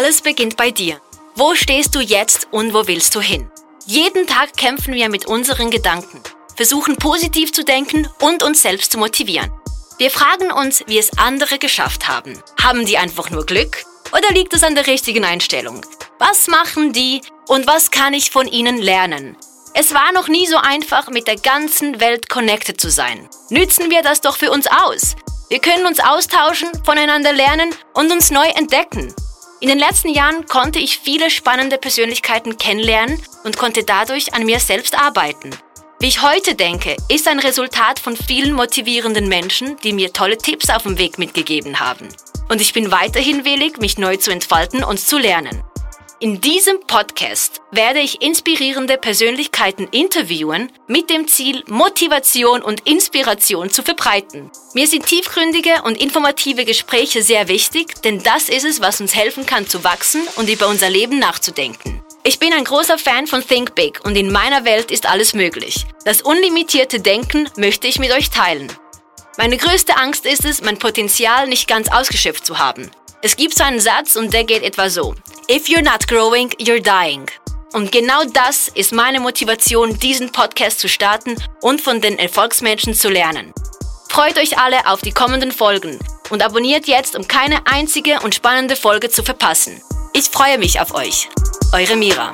Alles beginnt bei dir. Wo stehst du jetzt und wo willst du hin? Jeden Tag kämpfen wir mit unseren Gedanken, versuchen positiv zu denken und uns selbst zu motivieren. Wir fragen uns, wie es andere geschafft haben. Haben die einfach nur Glück? Oder liegt es an der richtigen Einstellung? Was machen die und was kann ich von ihnen lernen? Es war noch nie so einfach, mit der ganzen Welt connected zu sein. Nützen wir das doch für uns aus. Wir können uns austauschen, voneinander lernen und uns neu entdecken. In den letzten Jahren konnte ich viele spannende Persönlichkeiten kennenlernen und konnte dadurch an mir selbst arbeiten. Wie ich heute denke, ist ein Resultat von vielen motivierenden Menschen, die mir tolle Tipps auf dem Weg mitgegeben haben. Und ich bin weiterhin willig, mich neu zu entfalten und zu lernen. In diesem Podcast werde ich inspirierende Persönlichkeiten interviewen, mit dem Ziel, Motivation und Inspiration zu verbreiten. Mir sind tiefgründige und informative Gespräche sehr wichtig, denn das ist es, was uns helfen kann zu wachsen und über unser Leben nachzudenken. Ich bin ein großer Fan von Think Big und in meiner Welt ist alles möglich. Das unlimitierte Denken möchte ich mit euch teilen. Meine größte Angst ist es, mein Potenzial nicht ganz ausgeschöpft zu haben. Es gibt so einen Satz und der geht etwa so. If you're not growing, you're dying. Und genau das ist meine Motivation, diesen Podcast zu starten und von den Erfolgsmenschen zu lernen. Freut euch alle auf die kommenden Folgen und abonniert jetzt, um keine einzige und spannende Folge zu verpassen. Ich freue mich auf euch. Eure Mira.